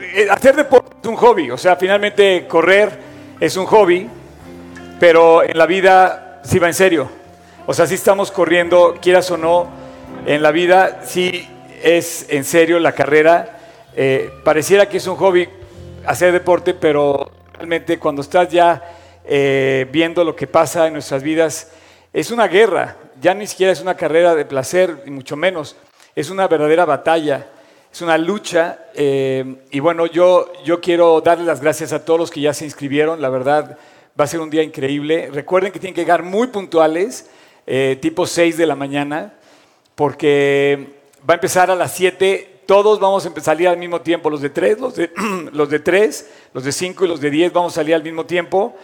eh, hacer deporte es un hobby, o sea, finalmente correr es un hobby, pero en la vida sí va en serio. O sea, si estamos corriendo, quieras o no, en la vida sí es en serio la carrera. Eh, pareciera que es un hobby hacer deporte, pero realmente cuando estás ya eh, viendo lo que pasa en nuestras vidas, es una guerra. Ya ni siquiera es una carrera de placer, y mucho menos. Es una verdadera batalla es una lucha eh, y bueno, yo, yo quiero darle las gracias a todos los que ya se inscribieron, la verdad va a ser un día increíble. Recuerden que tienen que llegar muy puntuales, eh, tipo 6 de la mañana, porque va a empezar a las 7, todos vamos a salir al mismo tiempo, los de 3, los de, los de 3, los de 5 y los de 10 vamos a salir al mismo tiempo.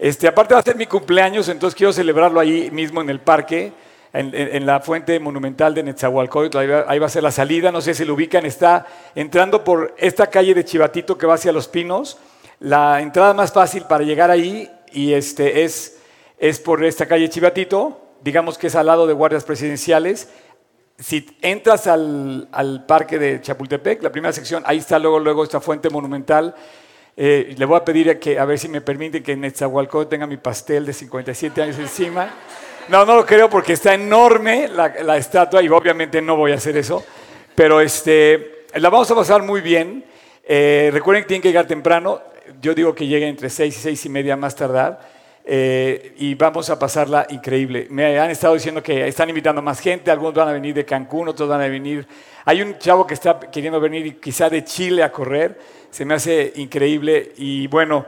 Este, aparte va a ser mi cumpleaños, entonces quiero celebrarlo ahí mismo en el parque en, la fuente monumental de Netzahualcóyotl, ahí va, a ser la salida, no sé si lo ubican, está entrando por esta calle de Chivatito que va hacia Los Pinos, la entrada más fácil para llegar ahí y este es, es por esta calle Chivatito, digamos que es al lado de guardias presidenciales. Si entras al, al parque de Chapultepec, la primera sección, ahí está luego, luego esta fuente monumental. Eh, le voy a pedir a, que, a ver si me permiten que en Netzahualcóyotl tenga mi pastel de 57 años encima. No, no lo creo porque está enorme la, estatua y obviamente no voy a hacer eso. Pero este, la vamos a pasar muy bien. Eh, recuerden que tienen que llegar temprano. Yo digo que lleguen entre seis y seis y media más tardar. Eh, y vamos a pasarla increíble. Me han estado diciendo que están invitando más gente, algunos van a venir de Cancún, otros van a venir. Hay un chavo que está queriendo venir quizá de Chile a correr, se me hace increíble y bueno,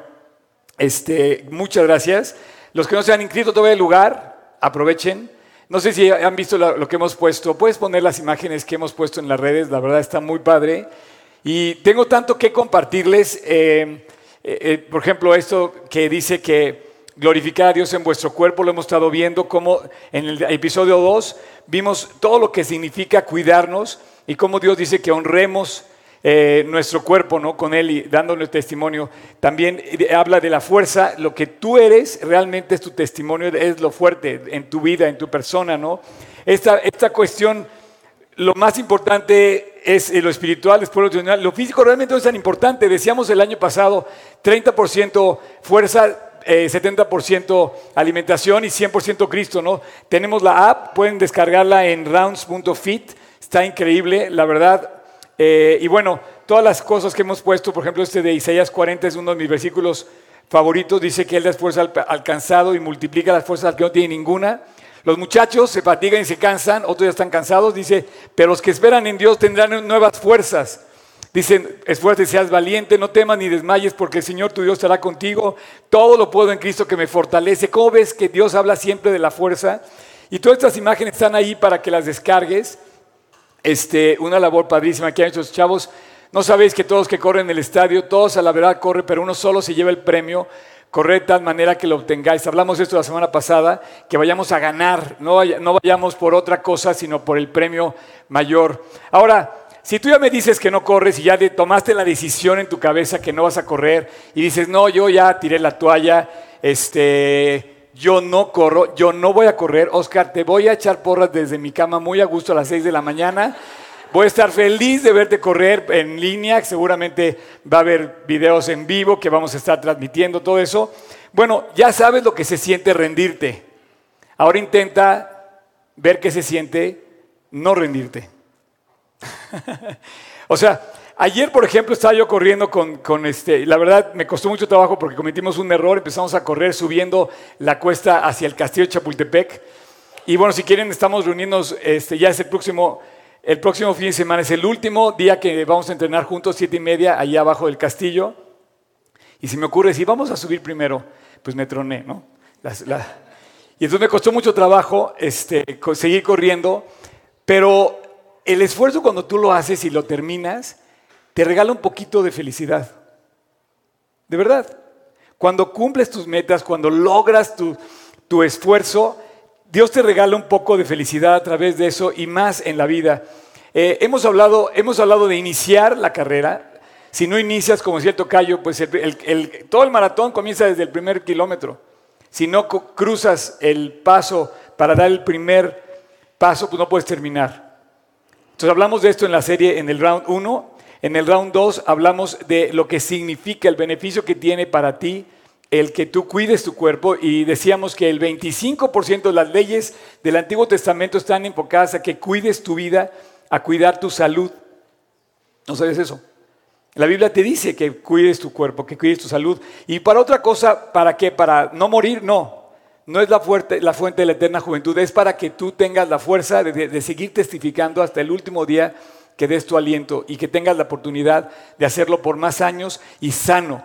este, muchas gracias. Los que no se han inscrito todavía el lugar, aprovechen. No sé si han visto lo, que hemos puesto. Puedes poner las imágenes que hemos puesto en las redes, la verdad está muy padre. Y tengo tanto que compartirles. Eh, eh, eh, por ejemplo, esto que dice que glorificar a Dios en vuestro cuerpo, lo hemos estado viendo como en el episodio 2 vimos todo lo que significa cuidarnos y cómo Dios dice que honremos eh, nuestro cuerpo, ¿no? Con Él y dándole testimonio. También habla de la fuerza, lo que tú eres realmente es tu testimonio, es lo fuerte en tu vida, en tu persona, ¿no? Esta, esta cuestión, lo más importante es lo espiritual, después lo Lo físico realmente no es tan importante. Decíamos el año pasado, 30% fuerza, 70% eh, alimentación y 100% Cristo, ¿no? Tenemos la app, pueden descargarla en rounds.fit, está increíble, la verdad, eh, y bueno, todas las cosas que hemos puesto, por ejemplo, este de Isaías 40 es uno de mis versículos favoritos, dice que Él da esfuerzo al, cansado y multiplica las fuerzas al que no tiene ninguna. Los muchachos se fatigan y se cansan, otros ya están cansados, dice, pero los que esperan en Dios tendrán nuevas fuerzas. Dicen, esfuerzo y seas valiente, no temas ni desmayes, porque el Señor tu Dios estará contigo. Todo lo puedo en Cristo que me fortalece. ¿Cómo ves que Dios habla siempre de la fuerza? Y todas estas imágenes están ahí para que las descargues este, una labor padrísima que han hecho chavos. No sabéis que todos que corren en el estadio, todos a la verdad corren, pero uno solo se lleva el premio. Corre de tal manera que lo obtengáis. Hablamos esto la semana pasada, que vayamos a ganar, no, no vayamos por otra cosa, sino por el premio mayor. Ahora, si tú ya me dices que no corres y ya tomaste la decisión en tu cabeza que no vas a correr y dices, no, yo ya tiré la toalla, este, yo no corro, yo no voy a correr. Oscar, te voy a echar porras desde mi cama muy a gusto a las 6 de la mañana. Voy a estar feliz de verte correr en línea. Seguramente va a haber videos en vivo que vamos a estar transmitiendo, todo eso. Bueno, ya sabes lo que se siente rendirte. Ahora intenta ver qué se siente no rendirte. o sea, Ayer, por ejemplo, estaba yo corriendo con, este, la verdad me costó mucho trabajo porque cometimos un error, empezamos a correr subiendo la cuesta hacia el castillo de Chapultepec. Y bueno, si quieren, estamos reuniéndonos, este, ya es el próximo, el próximo fin de semana, es el último día que vamos a entrenar juntos, siete y media, allá abajo del castillo. Y si me ocurre, si vamos a subir primero, pues me troné, ¿no? y entonces me costó mucho trabajo este, seguir corriendo, pero el esfuerzo cuando tú lo haces y lo terminas, te regala un poquito de felicidad. De verdad. Cuando cumples tus metas, cuando logras tu, esfuerzo, Dios te regala un poco de felicidad a través de eso y más en la vida. Eh, hemos, hablado, hemos hablado de iniciar la carrera. Si no inicias, como decía Tocayo, pues todo el maratón comienza desde el primer kilómetro. Si no cruzas el paso para dar el primer paso, pues no puedes terminar. Entonces hablamos de esto en la serie, en el round 1. En el round 2 hablamos de lo que significa el beneficio que tiene para ti el que tú cuides tu cuerpo y decíamos que el 25% de las leyes del Antiguo Testamento están enfocadas a que cuides tu vida, a cuidar tu salud. ¿No sabes eso? La Biblia te dice que cuides tu cuerpo, que cuides tu salud. Y para otra cosa, ¿para qué? Para no morir, no. No es la, fuerte, la fuente de la eterna juventud, es para que tú tengas la fuerza de, de seguir testificando hasta el último día que des tu aliento y que tengas la oportunidad de hacerlo por más años y sano.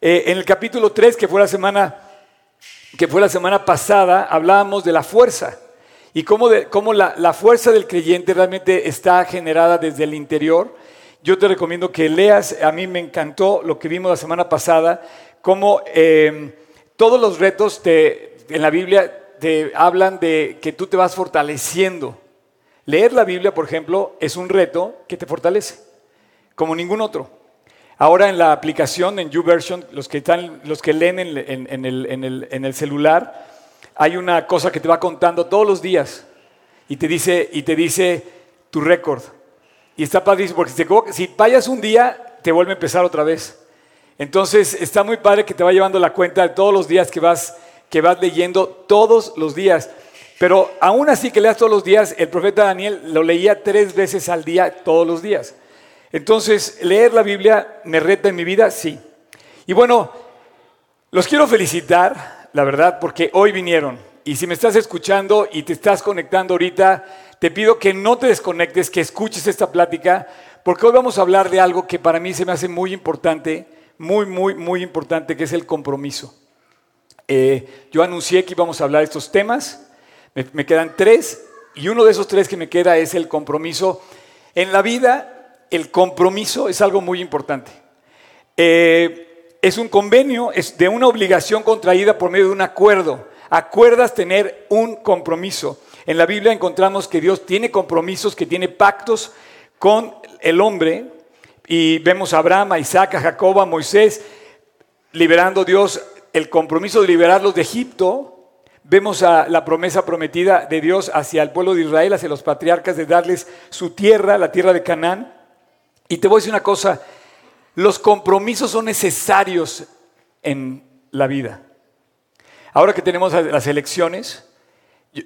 Eh, en el capítulo 3, que fue la semana, que fue la semana pasada, hablábamos de la fuerza y cómo, cómo la, la, fuerza del creyente realmente está generada desde el interior. Yo te recomiendo que leas, a mí me encantó lo que vimos la semana pasada, cómo eh, todos los retos te, en la Biblia te hablan de que tú te vas fortaleciendo. Leer la Biblia, por ejemplo, es un reto que te fortalece, como ningún otro. Ahora en la aplicación, en YouVersion, los que, están, los que leen en, el, celular, hay una cosa que te va contando todos los días y te dice, y te dice tu récord. Y está padrísimo, porque si, si fallas un día, te vuelve a empezar otra vez. Entonces está muy padre que te va llevando la cuenta de todos los días que vas, que vas leyendo, todos los días. Pero aún así que leas todos los días, el profeta Daniel lo leía tres veces al día, todos los días. Entonces, leer la Biblia me reta en mi vida, sí. Y bueno, los quiero felicitar, la verdad, porque hoy vinieron. Y si me estás escuchando y te estás conectando ahorita, te pido que no te desconectes, que escuches esta plática, porque hoy vamos a hablar de algo que para mí se me hace muy importante, muy, muy, muy importante, que es el compromiso. Eh, yo anuncié que íbamos a hablar de estos temas. Me, quedan tres y uno de esos tres que me queda es el compromiso. En la vida, el compromiso es algo muy importante. Eh, es un convenio, es de una obligación contraída por medio de un acuerdo. Acuerdas tener un compromiso. En la Biblia encontramos que Dios tiene compromisos, que tiene pactos con el hombre. Y vemos a Abraham, a Isaac, a Jacob, a Moisés, liberando Dios el compromiso de liberarlos de Egipto, Vemos a la promesa prometida de Dios hacia el pueblo de Israel, hacia los patriarcas, de darles su tierra, la tierra de Canaán. Y te voy a decir una cosa, los compromisos son necesarios en la vida. Ahora que tenemos las elecciones,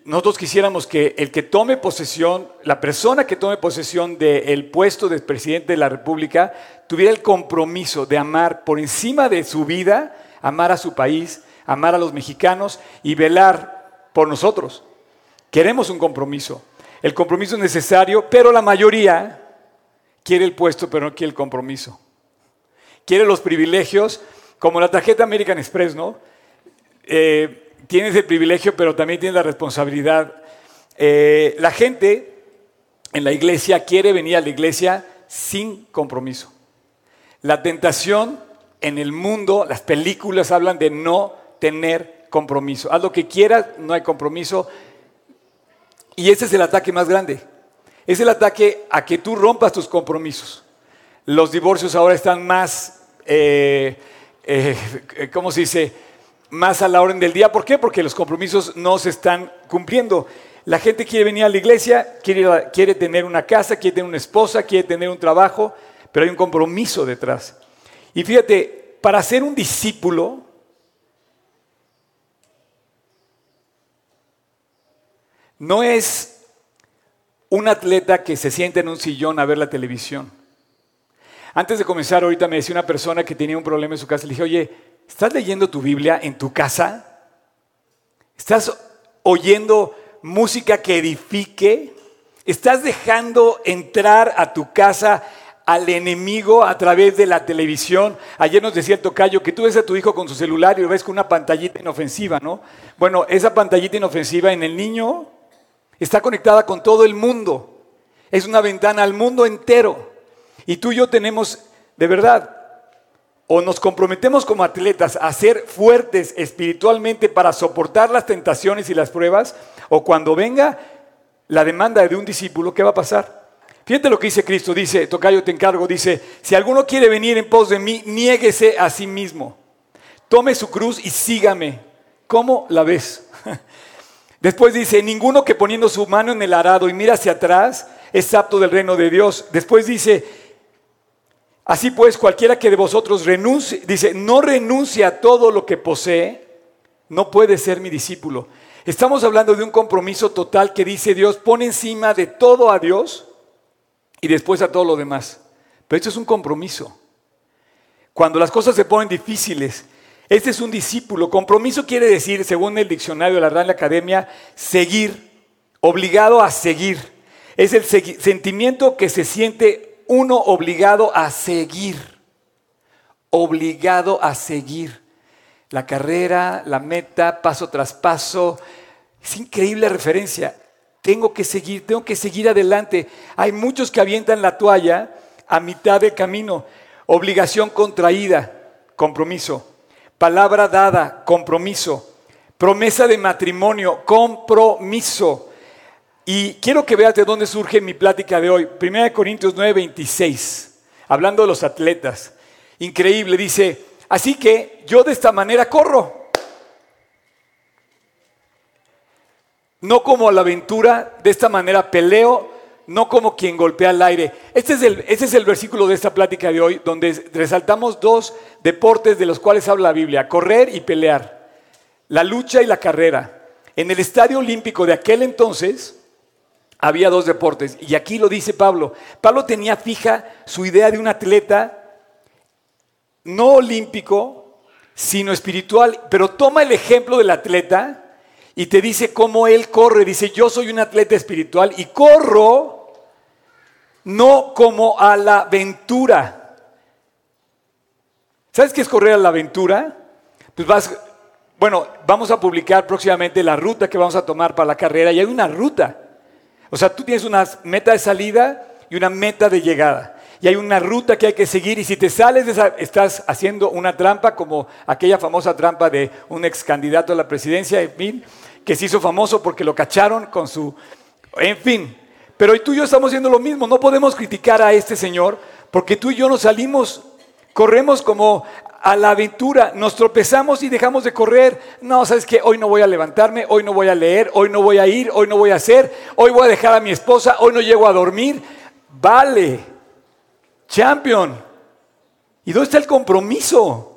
nosotros quisiéramos que el que tome posesión, la persona que tome posesión del puesto de presidente de la República, tuviera el compromiso de amar por encima de su vida, amar a su país, amar a los mexicanos y velar por nosotros. Queremos un compromiso. El compromiso es necesario, pero la mayoría quiere el puesto, pero no quiere el compromiso. Quiere los privilegios, como la tarjeta American Express, ¿no? Eh, tienes el privilegio, pero también tienes la responsabilidad. Eh, la gente en la iglesia quiere venir a la iglesia sin compromiso. La tentación en el mundo, las películas hablan de no tener compromiso. Haz lo que quieras, no hay compromiso. Y ese es el ataque más grande. Es el ataque a que tú rompas tus compromisos. Los divorcios ahora están más, eh, eh, ¿cómo se dice? Más a la orden del día. ¿Por qué? Porque los compromisos no se están cumpliendo. La gente quiere venir a la iglesia, quiere, quiere tener una casa, quiere tener una esposa, quiere tener un trabajo, pero hay un compromiso detrás. Y fíjate, para ser un discípulo, No es un atleta que se siente en un sillón a ver la televisión. Antes de comenzar, ahorita me decía una persona que tenía un problema en su casa. Le dije, oye, ¿estás leyendo tu Biblia en tu casa? ¿Estás oyendo música que edifique? ¿Estás dejando entrar a tu casa al enemigo a través de la televisión. Ayer nos decía el tocayo que tú ves a tu hijo con su celular y lo ves con una pantallita inofensiva, ¿no? Bueno, esa pantallita inofensiva en el niño Está conectada con todo el mundo. Es una ventana al mundo entero. Y tú y yo tenemos, de verdad, o nos comprometemos como atletas a ser fuertes espiritualmente para soportar las tentaciones y las pruebas, o cuando venga la demanda de un discípulo, ¿qué va a pasar? Fíjate lo que dice Cristo, dice, Tocayo te encargo, dice, si alguno quiere venir en pos de mí, niéguese a sí mismo, tome su cruz y sígame. ¿Cómo la ves? Después dice, ninguno que poniendo su mano en el arado y mira hacia atrás es apto del reino de Dios. Después dice, Así pues, cualquiera que de vosotros renuncie, dice, no renuncie a todo lo que posee, no puede ser mi discípulo. Estamos hablando de un compromiso total que dice Dios, pone encima de todo a Dios y después a todo lo demás. Pero esto es un compromiso. Cuando las cosas se ponen difíciles, este es un discípulo. Compromiso quiere decir, según el diccionario de la Real Academia, seguir, obligado a seguir. Es el sentimiento que se siente uno obligado a seguir. Obligado a seguir. La carrera, la meta, paso tras paso. Es increíble referencia. Tengo que seguir, tengo que seguir adelante. Hay muchos que avientan la toalla a mitad del camino. Obligación contraída, compromiso. Palabra dada, compromiso. Promesa de matrimonio, compromiso. Y quiero que veas de dónde surge mi plática de hoy. 1 Corintios 9, 26. Hablando de los atletas. Increíble, dice, así que yo de esta manera corro. No como a la aventura, de esta manera peleo, no como quien golpea el aire. Este es el, este es el versículo de esta plática de hoy, donde resaltamos dos deportes de los cuales habla la Biblia, correr y pelear, la lucha y la carrera. En el estadio olímpico de aquel entonces había dos deportes, y aquí lo dice Pablo. Pablo tenía fija su idea de un atleta no olímpico, sino espiritual, pero toma el ejemplo del atleta y te dice cómo él corre. Dice, yo soy un atleta espiritual y corro no como a la aventura. ¿Sabes qué es correr a la aventura? Pues vas, bueno, vamos a publicar próximamente la ruta que vamos a tomar para la carrera y hay una ruta. O sea, tú tienes una meta de salida y una meta de llegada. Y hay una ruta que hay que seguir y si te sales de esa, estás haciendo una trampa como aquella famosa trampa de un ex candidato a la presidencia, en fin, que se hizo famoso porque lo cacharon con su... En fin, pero tú y yo estamos haciendo lo mismo. No podemos criticar a este Señor porque tú y yo nos salimos, corremos como a la aventura, nos tropezamos y dejamos de correr. No, sabes que hoy no voy a levantarme, hoy no voy a leer, hoy no voy a ir, hoy no voy a hacer, hoy voy a dejar a mi esposa, hoy no llego a dormir. Vale, champion. ¿Y dónde está el compromiso?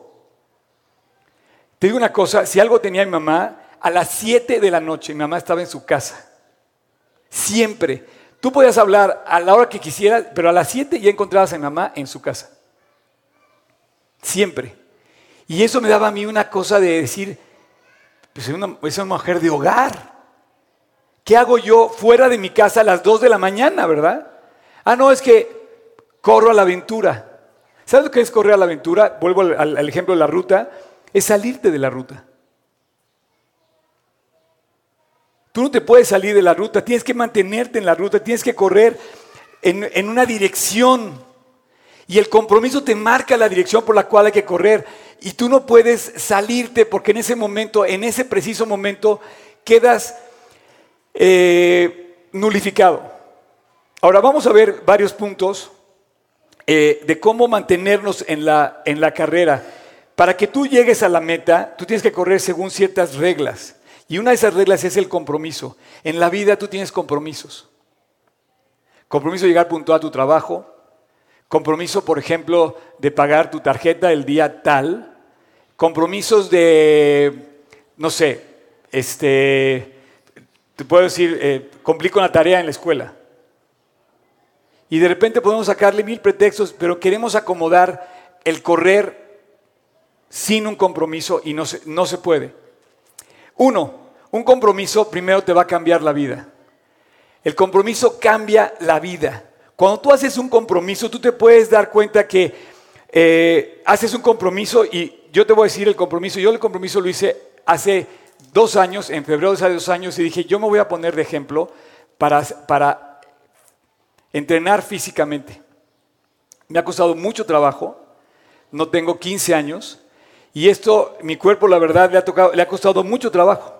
Te digo una cosa, si algo tenía mi mamá, a las 7 de la noche mi mamá estaba en su casa. Siempre. Tú podías hablar a la hora que quisieras, pero a las 7 ya encontrabas a mi mamá en su casa. Siempre. Y eso me daba a mí una cosa de decir, pues es una, mujer de hogar. ¿Qué hago yo fuera de mi casa a las 2 de la mañana, verdad? Ah, no, es que corro a la aventura. ¿Sabes lo que es correr a la aventura? Vuelvo al ejemplo de la ruta. Es salirte de la ruta. Tú no te puedes salir de la ruta, tienes que mantenerte en la ruta, tienes que correr en, una dirección. Y el compromiso te marca la dirección por la cual hay que correr. Y tú no puedes salirte porque en ese momento, en ese preciso momento, quedas eh, nulificado. Ahora vamos a ver varios puntos eh, de cómo mantenernos en la, en la carrera. Para que tú llegues a la meta, tú tienes que correr según ciertas reglas. Y una de esas reglas es el compromiso. En la vida tú tienes compromisos. Compromiso de llegar puntual a tu trabajo. Compromiso, por ejemplo, de pagar tu tarjeta el día tal. Compromisos de, no sé, este, te puedo decir, eh, complico una tarea en la escuela. Y de repente podemos sacarle mil pretextos, pero queremos acomodar el correr sin un compromiso y no no se puede. Uno, un compromiso primero te va a cambiar la vida. El compromiso cambia la vida. Cuando tú haces un compromiso, tú te puedes dar cuenta que eh, haces un compromiso y yo te voy a decir el compromiso. Yo el compromiso lo hice hace dos años, en febrero de hace dos años, y dije, yo me voy a poner de ejemplo para, para entrenar físicamente. Me ha costado mucho trabajo, no tengo 15 años, y esto, mi cuerpo, la verdad, le ha, tocado, le ha costado mucho trabajo.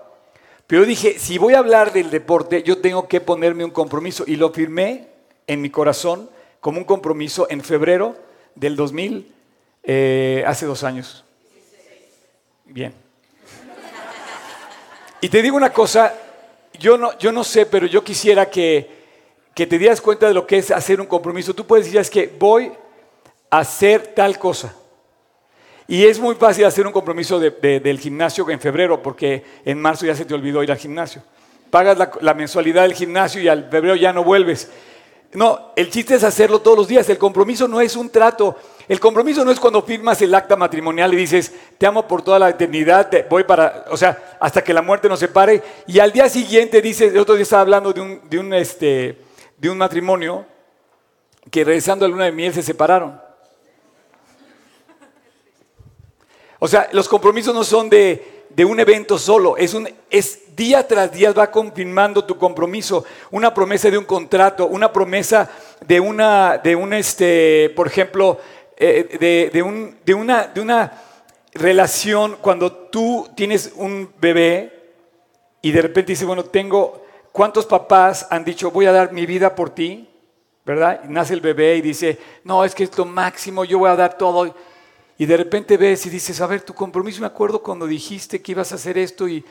Pero dije, si voy a hablar del deporte, yo tengo que ponerme un compromiso. Y lo firmé en mi corazón como un compromiso en febrero del 2000, eh, hace dos años. Bien. Y te digo una cosa, yo no, yo no sé, pero yo quisiera que, que te dieras cuenta de lo que es hacer un compromiso. Tú puedes decir, es que voy hacer tal cosa. Y es muy fácil hacer un compromiso del gimnasio en febrero, porque en marzo ya se te olvidó ir al gimnasio. Pagas la, mensualidad del gimnasio y al febrero ya no vuelves. No, el chiste es hacerlo todos los días. El compromiso no es un trato. El compromiso no es cuando firmas el acta matrimonial y dices, te amo por toda la eternidad, voy para, o sea, hasta que la muerte nos separe. Y al día siguiente dices, el otro día estaba hablando de un, de un, este, de un matrimonio que regresando a luna de miel se separaron. O sea, los compromisos no son de, un evento solo, es, un, es día tras día va confirmando tu compromiso, una promesa de un contrato, una promesa de una, de un, este, por ejemplo, eh, de, un, de, una, de una relación cuando tú tienes un bebé y de repente dices, bueno, tengo, ¿cuántos papás han dicho, voy a dar mi vida por ti? ¿Verdad? Y nace el bebé y dice, no, es que es lo máximo, yo voy a dar todo. Y de repente ves y dices, a ver, tu compromiso, me acuerdo cuando dijiste que ibas a hacer esto y,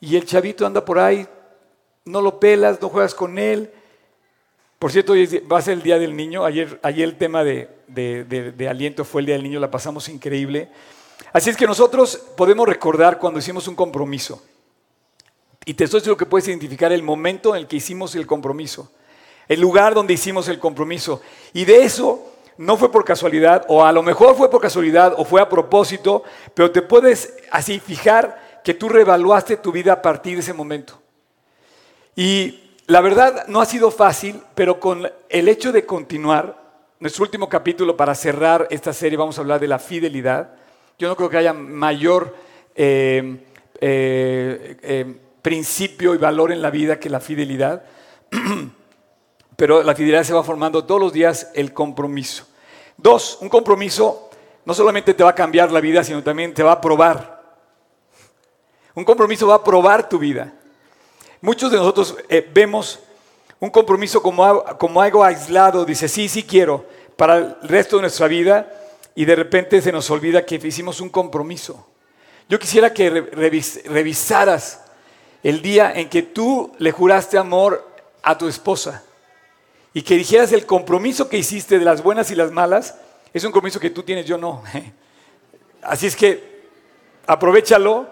el chavito anda por ahí, no lo pelas, no juegas con él. Por cierto, hoy va a ser el Día del Niño. Ayer, ayer el tema de, de, aliento fue el Día del Niño, la pasamos increíble. Así es que nosotros podemos recordar cuando hicimos un compromiso. Y te estoy seguro que puedes identificar el momento en el que hicimos el compromiso, el lugar donde hicimos el compromiso. Y de eso no fue por casualidad, o a lo mejor fue por casualidad, o fue a propósito, pero te puedes así fijar que tú reevaluaste tu vida a partir de ese momento. Y la verdad no ha sido fácil, pero con el hecho de continuar, nuestro último capítulo para cerrar esta serie vamos a hablar de la fidelidad. Yo no creo que haya mayor eh, eh, eh, principio y valor en la vida que la fidelidad. Pero la fidelidad se va formando todos los días el compromiso. Dos, un compromiso no solamente te va a cambiar la vida, sino también te va a probar. Un compromiso va a probar tu vida. Muchos de nosotros eh, vemos un compromiso como, como algo aislado, dice, sí, sí quiero, para el resto de nuestra vida, y de repente se nos olvida que hicimos un compromiso. Yo quisiera que revisaras el día en que tú le juraste amor a tu esposa y que dijeras el compromiso que hiciste de las buenas y las malas, es un compromiso que tú tienes, yo no. Así es que aprovechalo.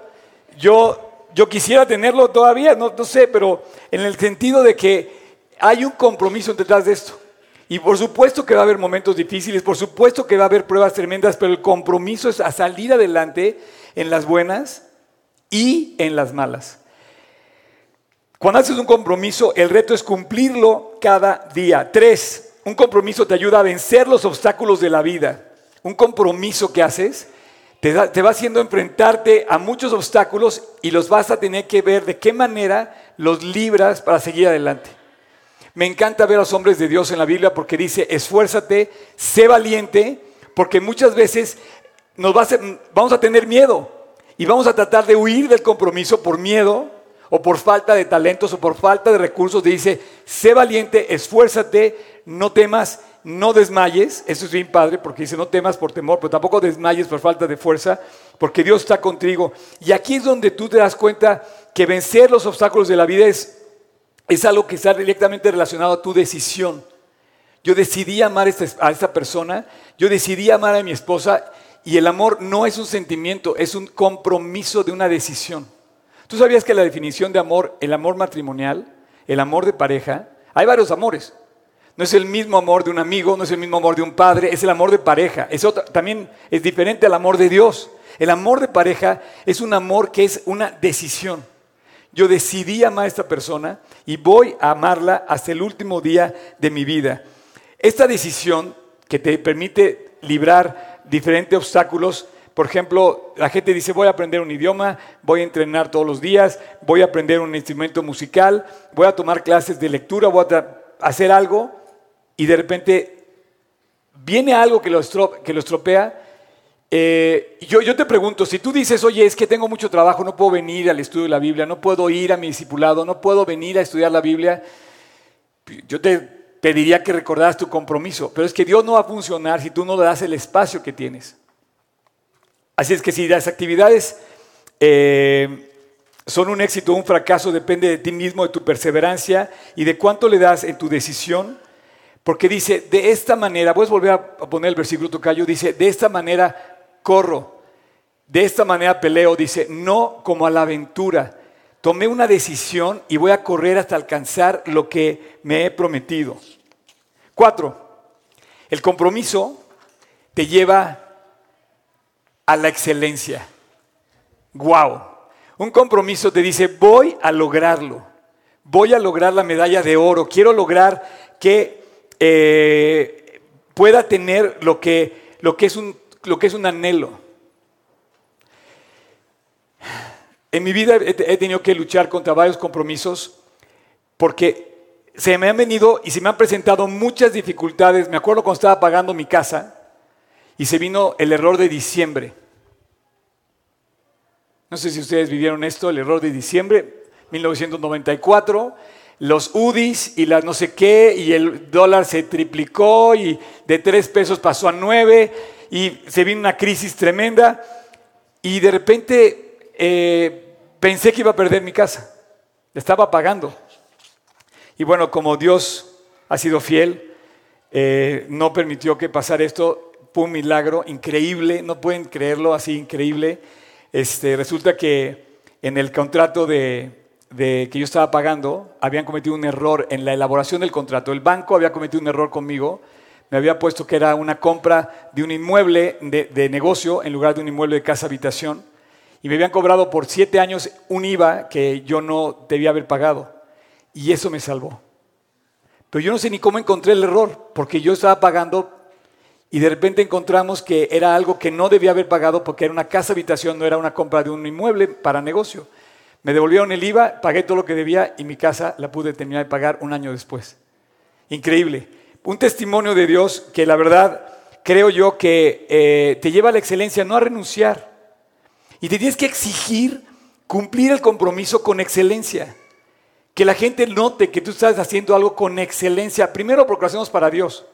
Yo, yo quisiera tenerlo todavía, no, no sé, pero en el sentido de que hay un compromiso detrás de esto. Y por supuesto que va a haber momentos difíciles, por supuesto que va a haber pruebas tremendas, pero el compromiso es a salir adelante en las buenas y en las malas. Cuando haces un compromiso, el reto es cumplirlo cada día. Tres, un compromiso te ayuda a vencer los obstáculos de la vida. Un compromiso que haces te, va haciendo enfrentarte a muchos obstáculos y los vas a tener que ver de qué manera los libras para seguir adelante. Me encanta ver a los hombres de Dios en la Biblia porque dice, esfuérzate, sé valiente, porque muchas veces nos vamos a tener miedo y vamos a tratar de huir del compromiso por miedo, o por falta de talentos o por falta de recursos, dice, sé valiente, esfuérzate, no temas, no desmayes. Eso es bien padre porque dice, no temas por temor, pero tampoco desmayes por falta de fuerza, porque Dios está contigo. Y aquí es donde tú te das cuenta que vencer los obstáculos de la vida es, es algo que está directamente relacionado a tu decisión. Yo decidí amar a esta persona, yo decidí amar a mi esposa y el amor no es un sentimiento, es un compromiso de una decisión. ¿Tú sabías que la definición de amor, el amor matrimonial, el amor de pareja, hay varios amores? No es el mismo amor de un amigo, no es el mismo amor de un padre, es el amor de pareja. Es también es diferente al amor de Dios. El amor de pareja es un amor que es una decisión. Yo decidí amar a esta persona y voy a amarla hasta el último día de mi vida. Esta decisión que te permite librar diferentes obstáculos por ejemplo, la gente dice, voy a aprender un idioma, voy a entrenar todos los días, voy a aprender un instrumento musical, voy a tomar clases de lectura, voy a hacer algo, y de repente viene algo que lo, estropea. Eh, yo, yo te pregunto, si tú dices, oye, es que tengo mucho trabajo, no puedo venir al estudio de la Biblia, no puedo ir a mi discipulado, no puedo venir a estudiar la Biblia, yo te pediría que recordaras tu compromiso, pero es que Dios no va a funcionar si tú no le das el espacio que tienes. Así es que si las actividades eh, son un éxito o un fracaso, depende de ti mismo, de tu perseverancia y de cuánto le das en tu decisión Porque dice, de esta manera, a volver a poner el versículo tocayo, dice, de esta manera corro, de esta manera peleo, dice, no como a la aventura. Tomé una decisión y voy a correr hasta alcanzar lo que me he prometido. Cuatro, el compromiso te lleva a la excelencia. Wow. Un compromiso te dice, voy a lograrlo. Voy a lograr la medalla de oro. Quiero lograr que eh, pueda tener lo que, lo, que es un, lo que es un anhelo. En mi vida he tenido que luchar contra varios compromisos porque se me han venido y se me han presentado muchas dificultades. Me acuerdo cuando estaba pagando mi casa y se vino el error de diciembre. No sé si ustedes vivieron esto, el error de diciembre, 1994, los UDIs y las no sé qué, y el dólar se triplicó y de tres pesos pasó a nueve y se vino una crisis tremenda y de repente eh, pensé que iba a perder mi casa, estaba pagando. Y bueno, como Dios ha sido fiel, eh, no permitió que pasara esto, fue un milagro increíble, no pueden creerlo así, increíble. Este, resulta que en el contrato de, que yo estaba pagando, habían cometido un error en la elaboración del contrato. El banco había cometido un error conmigo, me había puesto que era una compra de un inmueble de, de negocio en lugar de un inmueble de casa habitación, y me habían cobrado por siete años un IVA que yo no debía haber pagado, y eso me salvó. Pero yo no sé ni cómo encontré el error, porque yo estaba pagando y de repente encontramos que era algo que no debía haber pagado porque era una casa habitación, no era una compra de un inmueble para negocio. Me devolvieron el IVA, pagué todo lo que debía y mi casa la pude terminar de pagar un año después. Increíble. Un testimonio de Dios que la verdad creo yo que eh, te lleva a la excelencia, no a renunciar. Y te tienes que exigir cumplir el compromiso con excelencia. Que la gente note que tú estás haciendo algo con excelencia. Primero porque lo hacemos para Dios.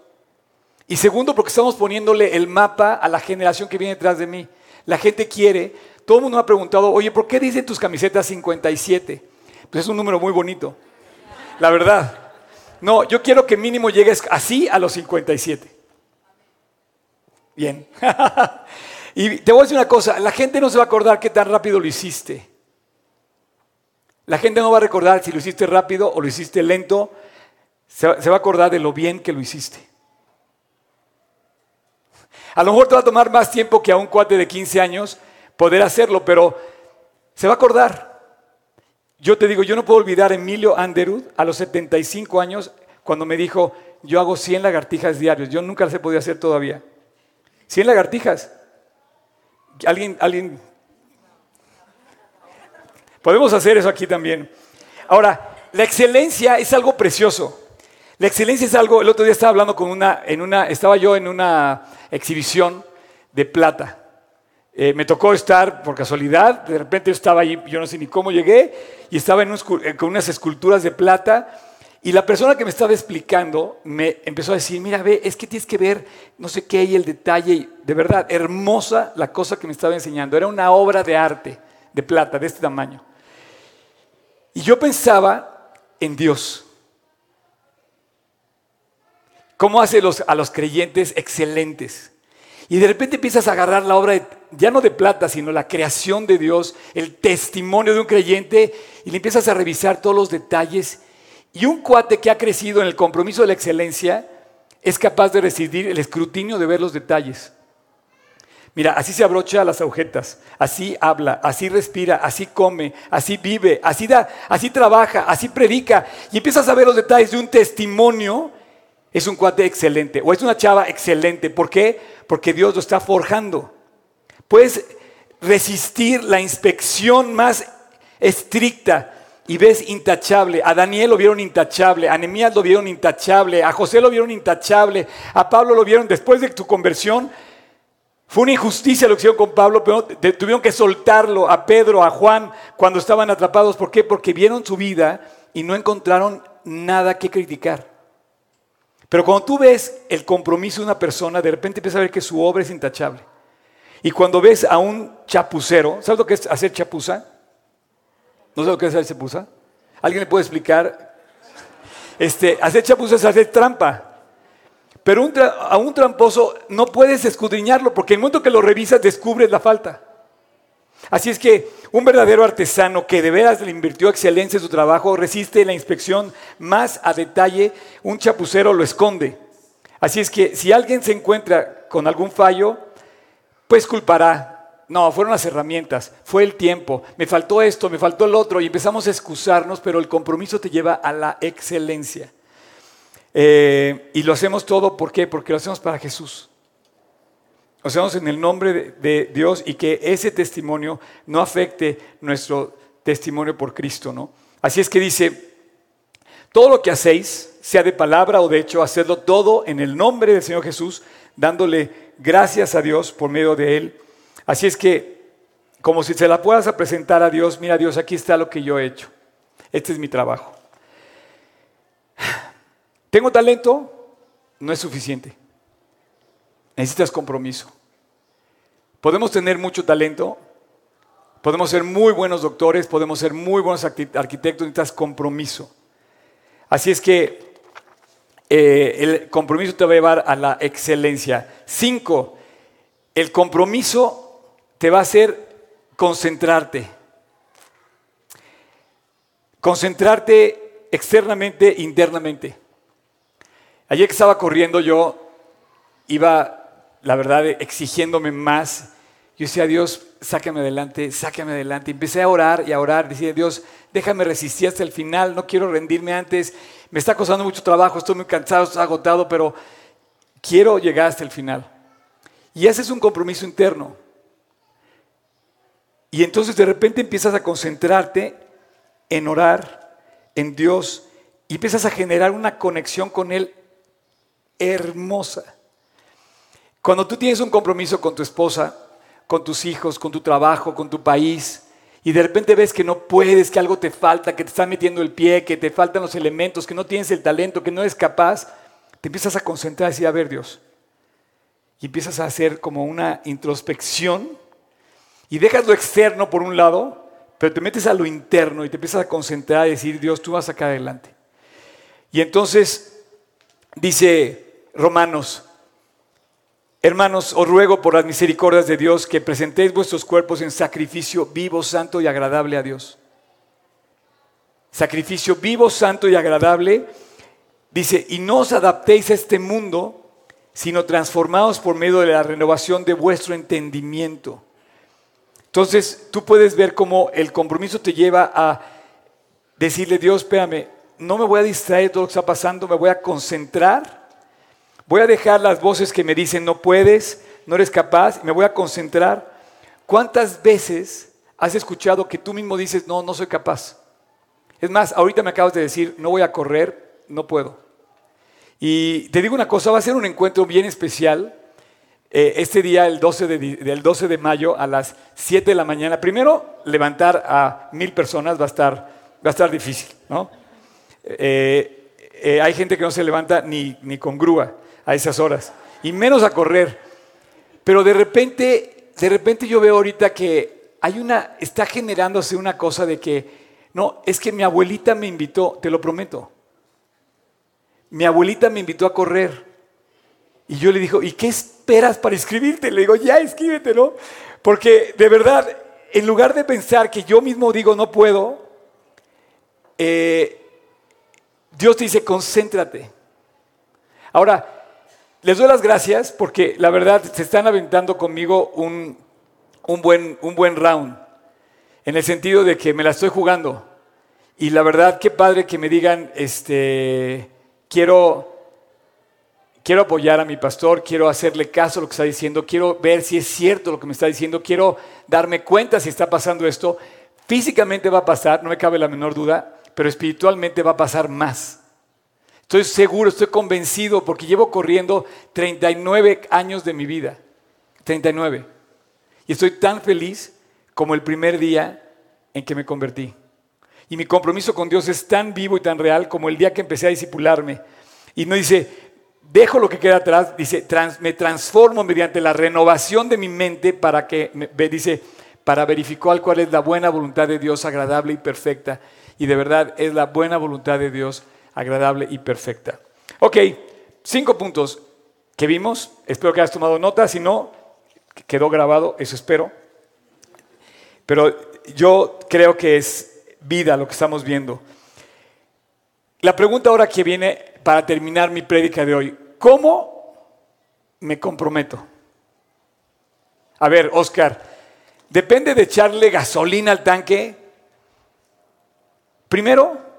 Y segundo, porque estamos poniéndole el mapa a la generación que viene detrás de mí. La gente quiere, todo el mundo me ha preguntado, oye, ¿por qué dicen tus camisetas 57? Pues es un número muy bonito, la verdad. No, yo quiero que mínimo llegues así a los 57. Bien. y te voy a decir una cosa, la gente no se va a acordar qué tan rápido lo hiciste. La gente no va a recordar si lo hiciste rápido o lo hiciste lento, se va a acordar de lo bien que lo hiciste. A lo mejor te va a tomar más tiempo que a un cuate de 15 años poder hacerlo, pero se va a acordar. Yo te digo, yo no puedo olvidar a Emilio Anderud a los 75 años cuando me dijo, yo hago 100 lagartijas diarios. Yo nunca las he podido hacer todavía. 100 lagartijas. ¿Alguien, alguien? Podemos hacer eso aquí también. Ahora, la excelencia es algo precioso. La excelencia es algo, el otro día estaba hablando con una, en una, estaba yo en una exhibición de plata. Eh, me tocó estar por casualidad, de repente yo estaba ahí, yo no sé ni cómo llegué, y estaba eh, con unas esculturas de plata, y la persona que me estaba explicando me empezó a decir, mira, ve, es que tienes que ver no sé qué y el detalle, de verdad, hermosa la cosa que me estaba enseñando, era una obra de arte, de plata, de este tamaño. Y yo pensaba en Dios. ¿Cómo hace a los creyentes excelentes? Y de repente empiezas a agarrar la obra, ya no de plata, sino la creación de Dios, el testimonio de un creyente, y le empiezas a revisar todos los detalles. Y un cuate que ha crecido en el compromiso de la excelencia es capaz de recibir el escrutinio de ver los detalles. Mira, así se abrocha las agujetas, así habla, así respira, así come, así vive, así da, así trabaja, así predica. Y empiezas a ver los detalles de un testimonio es un cuate excelente o es una chava excelente. ¿Por qué? Porque Dios lo está forjando. Puedes resistir la inspección más estricta y ves intachable. A Daniel lo vieron intachable, a Nehemías lo vieron intachable, a José lo vieron intachable, a Pablo lo vieron después de tu conversión. Fue una injusticia lo que hicieron con Pablo, pero tuvieron que soltarlo a Pedro, a Juan, cuando estaban atrapados. ¿Por qué? Porque vieron su vida y no encontraron nada que criticar. Pero cuando tú ves el compromiso de una persona, de repente empiezas a ver que su obra es intachable. Y cuando ves a un chapucero, ¿sabes lo que es hacer chapuza? ¿No sabes lo que es hacer chapuza? ¿Alguien le puede explicar? Este, hacer chapuza es hacer trampa. Pero un a un tramposo no puedes escudriñarlo porque en el momento que lo revisas descubres la falta. Así es que un verdadero artesano que de veras le invirtió excelencia en su trabajo resiste la inspección más a detalle, un chapucero lo esconde. Así es que si alguien se encuentra con algún fallo, pues culpará. No, fueron las herramientas, fue el tiempo, me faltó esto, me faltó el otro y empezamos a excusarnos, pero el compromiso te lleva a la excelencia. Eh, y lo hacemos todo, ¿por qué? Porque lo hacemos para Jesús. Hacemos en el nombre de, de Dios y que ese testimonio no afecte nuestro testimonio por Cristo, ¿no? Así es que dice, todo lo que hacéis, sea de palabra o de hecho, hacedlo todo en el nombre del Señor Jesús, dándole gracias a Dios por medio de Él. Así es que, como si se la puedas presentar a Dios, mira Dios, aquí está lo que yo he hecho. Este es mi trabajo. ¿Tengo talento? No es suficiente. Necesitas compromiso. Podemos tener mucho talento, podemos ser muy buenos doctores, podemos ser muy buenos arquitectos, necesitas compromiso. Así es que eh, el compromiso te va a llevar a la excelencia. Cinco, el compromiso te va a hacer concentrarte. Concentrarte externamente, internamente. Ayer que estaba corriendo yo iba, la verdad, exigiéndome más. Yo decía, Dios, sácame adelante, sácame adelante. Empecé a orar y a orar, decía, Dios, déjame resistir hasta el final, no quiero rendirme antes. Me está costando mucho trabajo, estoy muy cansado, estoy agotado, pero quiero llegar hasta el final. Y ese es un compromiso interno. Y entonces de repente empiezas a concentrarte en orar, en Dios, y empiezas a generar una conexión con Él hermosa. Cuando tú tienes un compromiso con tu esposa, con tus hijos, con tu trabajo, con tu país, y de repente ves que no puedes, que algo te falta, que te está metiendo el pie, que te faltan los elementos, que no tienes el talento, que no eres capaz, te empiezas a concentrar y decir, a ver Dios, y empiezas a hacer como una introspección y dejas lo externo por un lado, pero te metes a lo interno y te empiezas a concentrar y decir, Dios, tú vas a sacar adelante. Y entonces dice Romanos, hermanos, os ruego por las misericordias de Dios que presentéis vuestros cuerpos en sacrificio vivo, santo y agradable a Dios. Sacrificio vivo, santo y agradable. Dice, y no os adaptéis a este mundo, sino transformados por medio de la renovación de vuestro entendimiento. Entonces, tú puedes ver cómo el compromiso te lleva a decirle, Dios, espérame, no me voy a distraer de todo lo que está pasando, me voy a concentrar, voy a dejar las voces que me dicen, no puedes, no eres capaz, me voy a concentrar. ¿Cuántas veces has escuchado que tú mismo dices, no, no soy capaz? Es más, ahorita me acabas de decir, no voy a correr, no puedo. Y te digo una cosa, va a ser un encuentro bien especial. Eh, este día, el 12 de, del 12 de mayo, a las 7 de la mañana. Primero, levantar a mil personas va a estar, va a estar difícil, ¿no? Eh, eh, hay gente que no se levanta ni, ni con grúa a esas horas, y menos a correr. Pero de repente, de repente yo veo ahorita que hay una, está generándose una cosa de que, no, es que mi abuelita me invitó, te lo prometo mi abuelita me invitó a correr. Y yo le digo, ¿y qué esperas para inscribirte? Le digo, ya escríbete, ¿no? Porque de verdad, en lugar de pensar que yo mismo digo no puedo, eh, Dios te dice, concéntrate. Ahora, les doy las gracias porque la verdad se están aventando conmigo un, un, buen, un buen round, en el sentido de que me la estoy jugando. Y la verdad, qué padre que me digan, este, quiero, quiero apoyar a mi pastor, quiero hacerle caso a lo que está diciendo, quiero ver si es cierto lo que me está diciendo, quiero darme cuenta si está pasando esto. Físicamente va a pasar, no me cabe la menor duda, pero espiritualmente va a pasar más. Estoy seguro, estoy convencido, porque llevo corriendo 39 años de mi vida. 39. Y estoy tan feliz como el primer día en que me convertí. Y mi compromiso con Dios es tan vivo y tan real como el día que empecé a disipularme. Y no dice, dejo lo que queda atrás, dice, me transformo mediante la renovación de mi mente para que, me, dice, para verificar cuál es la buena voluntad de Dios agradable y perfecta. Y de verdad es la buena voluntad de Dios agradable y perfecta. Ok, cinco puntos. que vimos. Espero que hayas tomado nota, si no, quedó grabado, eso espero. Pero yo creo que es vida lo que estamos viendo. La pregunta ahora que viene para terminar mi prédica de hoy, ¿cómo me comprometo? A ver, Oscar, depende de echarle gasolina al tanque. Primero,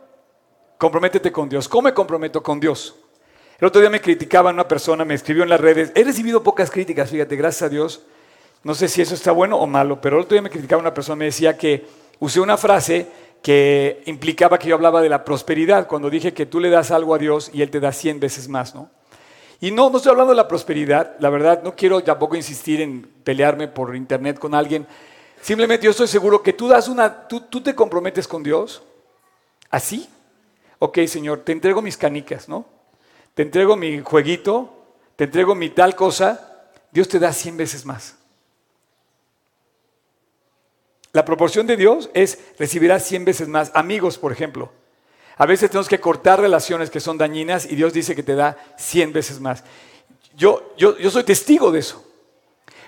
comprométete con Dios. ¿Cómo me comprometo con Dios? El otro día me criticaba una persona, me escribió en las redes. He recibido pocas críticas, fíjate, gracias a Dios. No sé si eso está bueno o malo, pero el otro día me criticaba una persona, me decía que usé una frase que implicaba que yo hablaba de la prosperidad, cuando dije que tú le das algo a Dios y Él te da 100 veces más, ¿no? Y no, no estoy hablando de la prosperidad, la verdad, no quiero tampoco insistir en pelearme por internet con alguien. Simplemente yo estoy seguro que tú das una, tú, tú te comprometes con Dios, así. Ok, Señor, te entrego mis canicas, ¿no? Te entrego mi jueguito, te entrego mi tal cosa, Dios te da 100 veces más. La proporción de Dios es recibirás 100 veces más. Amigos, por ejemplo. A veces tenemos que cortar relaciones que son dañinas y Dios dice que te da 100 veces más. Yo, yo, yo soy testigo de eso.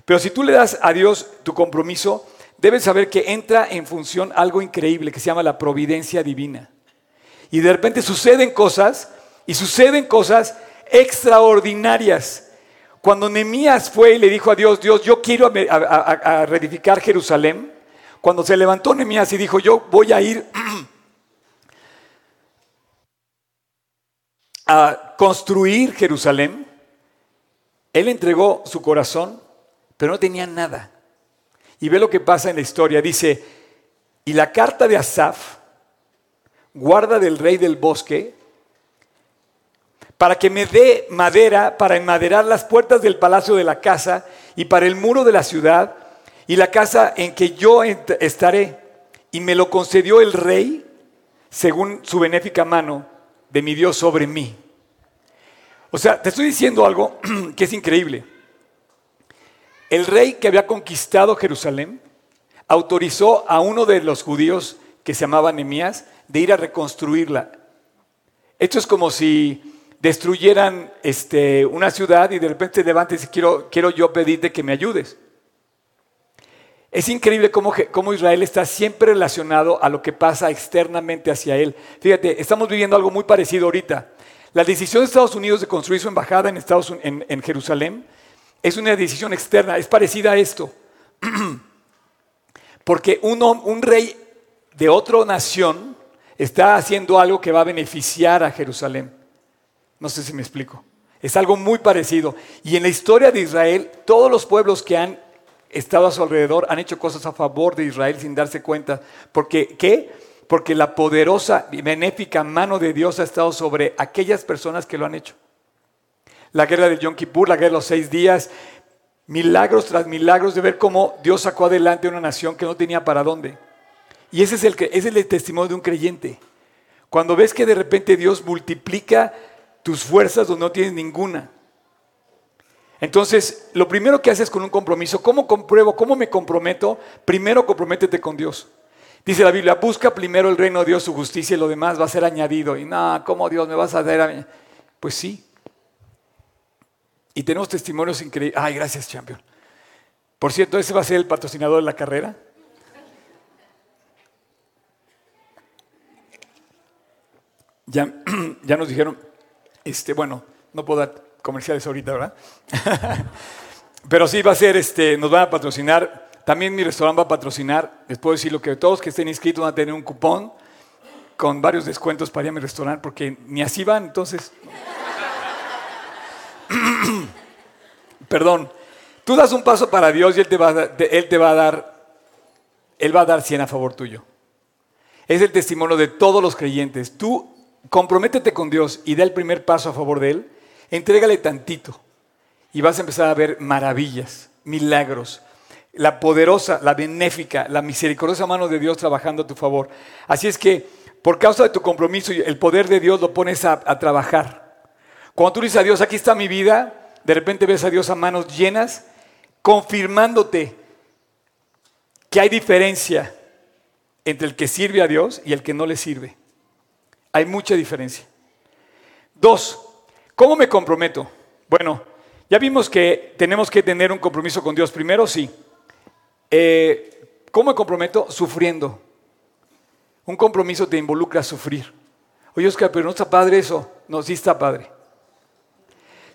Pero si tú le das a Dios tu compromiso, debes saber que entra en función algo increíble que se llama la providencia divina. Y de repente suceden cosas y suceden cosas extraordinarias. Cuando Nehemías fue y le dijo a Dios, Dios, yo quiero reedificar Jerusalén, cuando se levantó Nehemías y dijo, yo voy a ir a construir Jerusalén, él entregó su corazón, pero no tenía nada. Y ve lo que pasa en la historia. Dice, y la carta de Asaf, guarda del rey del bosque, para que me dé madera para enmaderar las puertas del palacio de la casa y para el muro de la ciudad y la casa en que yo estaré. Y me lo concedió el rey según su benéfica mano de mi Dios sobre mí. O sea, te estoy diciendo algo que es increíble. El rey que había conquistado Jerusalén autorizó a uno de los judíos que se llamaba Nemías de ir a reconstruirla. Esto es como si destruyeran este, una ciudad y de repente te levantes y quiero, quiero yo pedirte que me ayudes. Es increíble cómo, cómo, Israel está siempre relacionado a lo que pasa externamente hacia él. Fíjate, estamos viviendo algo muy parecido ahorita. La decisión de Estados Unidos de construir su embajada en, Jerusalén es una decisión externa, es parecida a esto. Porque un rey de otra nación está haciendo algo que va a beneficiar a Jerusalén. No sé si me explico. Es algo muy parecido. Y en la historia de Israel, todos los pueblos que han estado a su alrededor han hecho cosas a favor de Israel sin darse cuenta. Porque, ¿qué? Porque la poderosa y benéfica mano de Dios ha estado sobre aquellas personas que lo han hecho. La guerra de Yom Kippur, la guerra de los seis días, milagros tras milagros de ver cómo Dios sacó adelante una nación que no tenía para dónde. Y ese es el, ese es el testimonio de un creyente. Cuando ves que de repente Dios multiplica tus fuerzas donde no tienes ninguna. Entonces, lo primero que haces con un compromiso, ¿cómo compruebo? ¿Cómo me comprometo? Primero comprométete con Dios. Dice la Biblia, busca primero el reino de Dios, su justicia y lo demás va a ser añadido. Y nada, ¿cómo Dios me vas a dar a mí? Pues sí. Y tenemos testimonios increíbles. Ay, gracias, champion. Por cierto, ese va a ser el patrocinador de la carrera. Ya, nos dijeron, este, bueno, no puedo dar comerciales ahorita, ¿verdad? Pero sí va a ser, este, nos van a patrocinar. También mi restaurante va a patrocinar. Les puedo decir lo que todos que estén inscritos van a tener un cupón con varios descuentos para ir a mi restaurante, porque ni así van, entonces. Perdón. Tú das un paso para Dios y Él te, va a, él te va a dar, Él va a dar 100 a favor tuyo. Es el testimonio de todos los creyentes. Tú comprométete con Dios y da el primer paso a favor de Él Entrégale tantito y vas a empezar a ver maravillas, milagros, la poderosa, la benéfica, la misericordiosa mano de Dios trabajando a tu favor. Así es que por causa de tu compromiso, el poder de Dios lo pones a, trabajar. Cuando tú dices a Dios, aquí está mi vida, de repente ves a Dios a manos llenas, confirmándote que hay diferencia entre el que sirve a Dios y el que no le sirve. Hay mucha diferencia. Dos, ¿Cómo me comprometo? Bueno, Ya vimos que tenemos que tener un compromiso con Dios primero, sí. Eh, ¿Cómo me comprometo? Sufriendo. Un compromiso te involucra a sufrir. Oye, Oscar, pero no está padre eso. No, sí está padre.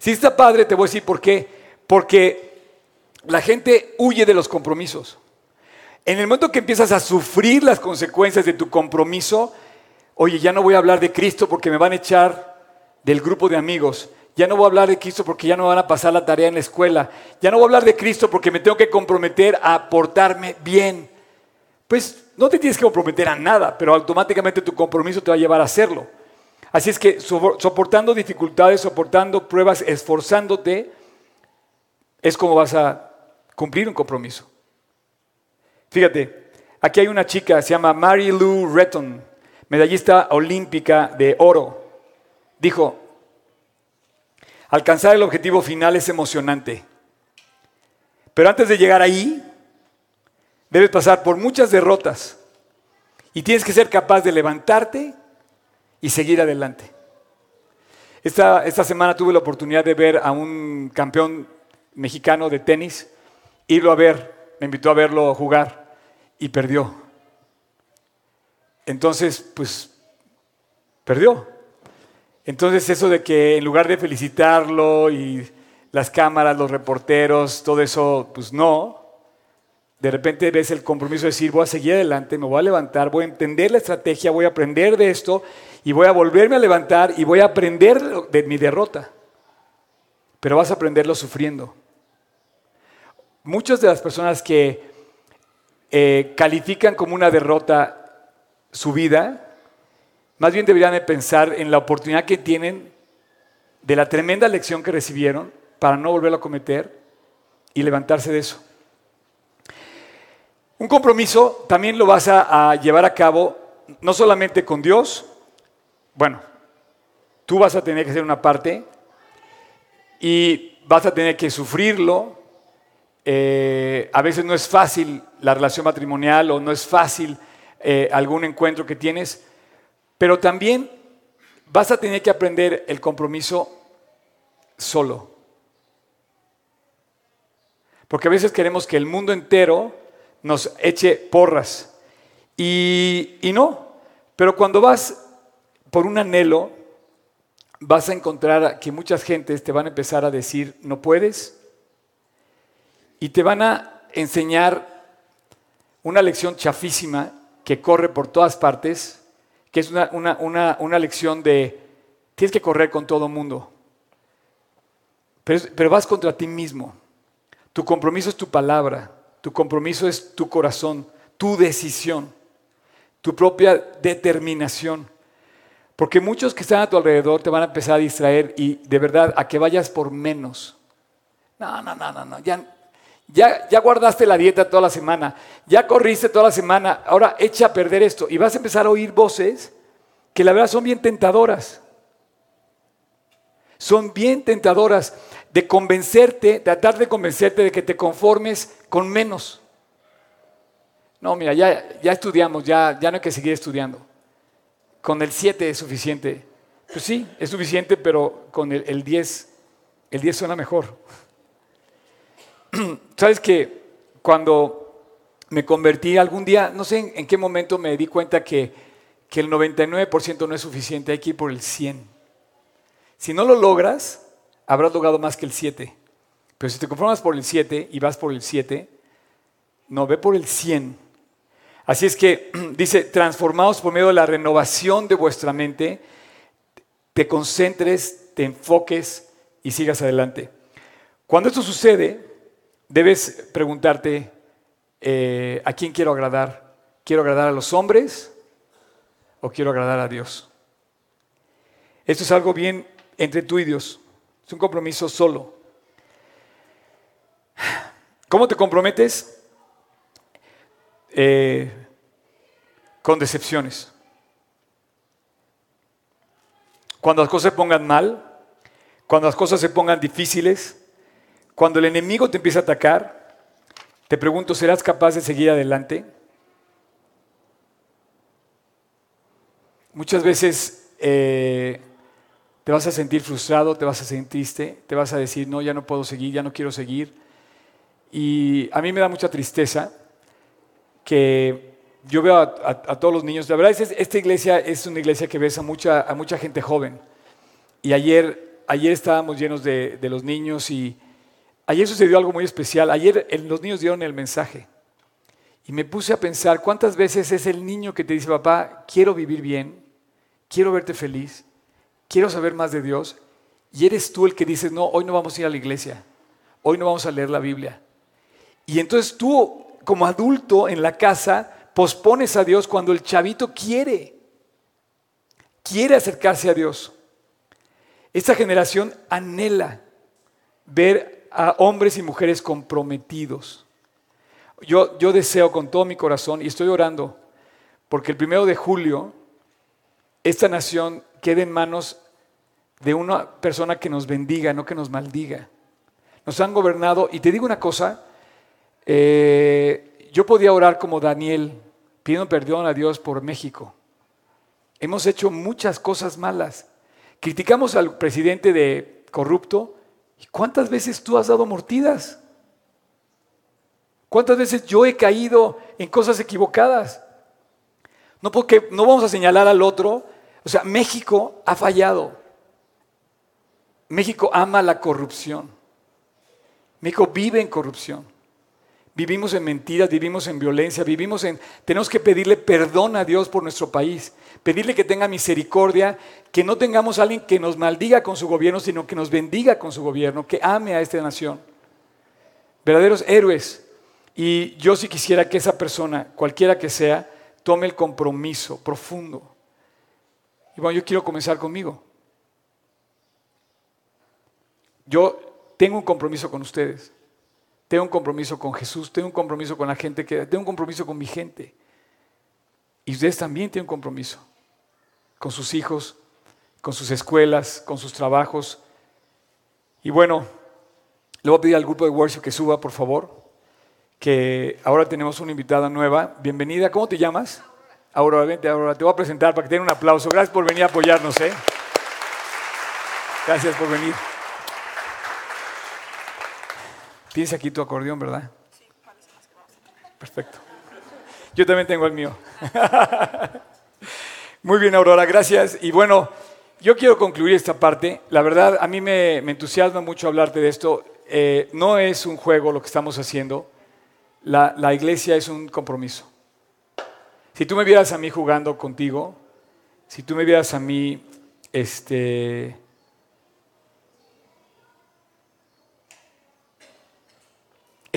Sí está padre, te voy a decir por qué. Porque la gente huye de los compromisos. En el momento que empiezas a sufrir las consecuencias de tu compromiso, oye, ya no voy a hablar de Cristo porque me van a echar del grupo de amigos. Ya no voy a hablar de Cristo porque ya no van a pasar la tarea en la escuela. Ya no voy a hablar de Cristo porque me tengo que comprometer a portarme bien. Pues no te tienes que comprometer a nada, pero automáticamente tu compromiso te va a llevar a hacerlo. Así es que soportando dificultades, soportando pruebas, esforzándote, es como vas a cumplir un compromiso. Fíjate, aquí hay una chica, se llama Mary Lou Retton, medallista olímpica de oro. Dijo, alcanzar el objetivo final es emocionante, pero antes de llegar ahí, debes pasar por muchas derrotas y tienes que ser capaz de levantarte y seguir adelante. Esta, esta semana tuve la oportunidad de ver a un campeón mexicano de tenis, irlo a ver, me invitó a verlo jugar y perdió. Entonces, pues, perdió. Entonces eso de que en lugar de felicitarlo y las cámaras, los reporteros, todo eso, pues no. De repente ves el compromiso de decir, voy a seguir adelante, me voy a levantar, voy a entender la estrategia, voy a aprender de esto y voy a volverme a levantar y voy a aprender de mi derrota. Pero vas a aprenderlo sufriendo. Muchas de las personas que eh, califican como una derrota su vida, más bien deberían de pensar en la oportunidad que tienen de la tremenda lección que recibieron para no volverlo a cometer y levantarse de eso. Un compromiso también lo vas a llevar a cabo no solamente con Dios, bueno, tú vas a tener que hacer una parte y vas a tener que sufrirlo. Eh, a veces no es fácil la relación matrimonial o no es fácil eh, algún encuentro que tienes, pero también vas a tener que aprender el compromiso solo. Porque a veces queremos que el mundo entero nos eche porras. Y, y no, pero cuando vas por un anhelo, vas a encontrar que muchas gentes te van a empezar a decir, no puedes, y te van a enseñar una lección chafísima que corre por todas partes, que es una, una, lección de, tienes que correr con todo el mundo, pero, pero vas contra ti mismo. Tu compromiso es tu palabra, tu compromiso es tu corazón, tu decisión, tu propia determinación. Porque muchos que están a tu alrededor te van a empezar a distraer y de verdad a que vayas por menos. No, no, no, no, no. Ya, ya, guardaste la dieta toda la semana, ya corriste toda la semana, ahora echa a perder esto. Y vas a empezar a oír voces que la verdad son bien tentadoras. Son bien tentadoras de convencerte, tratar de convencerte de que te conformes con menos. No, mira, ya, ya estudiamos, ya, ya no hay que seguir estudiando con el 7 es suficiente. Pues sí, es suficiente, pero con el, 10, el 10 suena mejor. Sabes que cuando me convertí algún día, no sé en, qué momento me di cuenta que, que el 99% no es suficiente, hay que ir por el 100. Si no lo logras, habrás logrado más que el 7. Pero si te conformas por el 7 y vas por el 7, no, ve por el 100 Así es que dice, transformados por medio de la renovación de vuestra mente, te concentres, te enfoques y sigas adelante. Cuando esto sucede, debes preguntarte, eh, ¿a quién quiero agradar? ¿Quiero agradar a los hombres o quiero agradar a Dios? Esto es algo bien entre tú y Dios. Es un compromiso solo. ¿Cómo te comprometes? Eh, con decepciones. Cuando las cosas se pongan mal, cuando las cosas se pongan difíciles, cuando el enemigo te empieza a atacar, te pregunto, ¿serás capaz de seguir adelante? Muchas veces, eh, te vas a sentir frustrado, te vas a sentir triste, te vas a decir, no, ya no puedo seguir, ya no quiero seguir. Y a mí me da mucha tristeza que yo veo a, todos los niños, la verdad es esta iglesia es una iglesia que ves a mucha, gente joven. Y ayer, ayer estábamos llenos de los niños y ayer sucedió algo muy especial. Ayer los niños dieron el mensaje. Y me puse a pensar cuántas veces es el niño que te dice, papá, quiero vivir bien, quiero verte feliz, quiero saber más de Dios. Y eres tú el que dices, no, hoy no vamos a ir a la iglesia, hoy no vamos a leer la Biblia. Y entonces tú, como adulto en la casa, pospones a Dios cuando el chavito quiere, quiere acercarse a Dios. Esta generación anhela ver a hombres y mujeres comprometidos. Yo, yo deseo con todo mi corazón y estoy orando porque el primero de julio esta nación quede en manos de una persona que nos bendiga, no que nos maldiga. Nos han gobernado y te digo una cosa, eh, yo podía orar como Daniel, pidiendo perdón a Dios por México. Hemos hecho muchas cosas malas. Criticamos al presidente de corrupto. ¿Y cuántas veces tú has dado mortidas? ¿Cuántas veces yo he caído en cosas equivocadas? No porque no vamos a señalar al otro. O sea, México ha fallado. México ama la corrupción. México vive en corrupción. Vivimos en mentiras, vivimos en violencia, vivimos en... Tenemos que pedirle perdón a Dios por nuestro país, pedirle que tenga misericordia, que no tengamos a alguien que nos maldiga con su gobierno, sino que nos bendiga con su gobierno, que ame a esta nación. Verdaderos héroes. Y yo sí quisiera que esa persona, cualquiera que sea, tome el compromiso profundo. Y bueno, yo quiero comenzar conmigo. Yo tengo un compromiso con ustedes. Tengo un compromiso con Jesús, tengo un compromiso con la gente que tengo un compromiso con mi gente. Y ustedes también tienen un compromiso con sus hijos, con sus escuelas, con sus trabajos. Y bueno, le voy a pedir al grupo de worship que suba, por favor, que ahora tenemos una invitada nueva. Bienvenida, ¿cómo te llamas? Aurora, vente, Aurora, te voy a presentar para que tengan un aplauso. Gracias por venir a apoyarnos, ¿eh? Gracias por venir. Tienes aquí tu acordeón, ¿verdad? Sí, Perfecto. Yo también tengo el mío. Muy bien, Aurora, gracias. Y bueno, yo quiero concluir esta parte. La verdad, a mí me, entusiasma mucho hablarte de esto. Eh, no es un juego lo que estamos haciendo. La, la iglesia es un compromiso. Si tú me vieras a mí jugando contigo, si tú me vieras a mí este,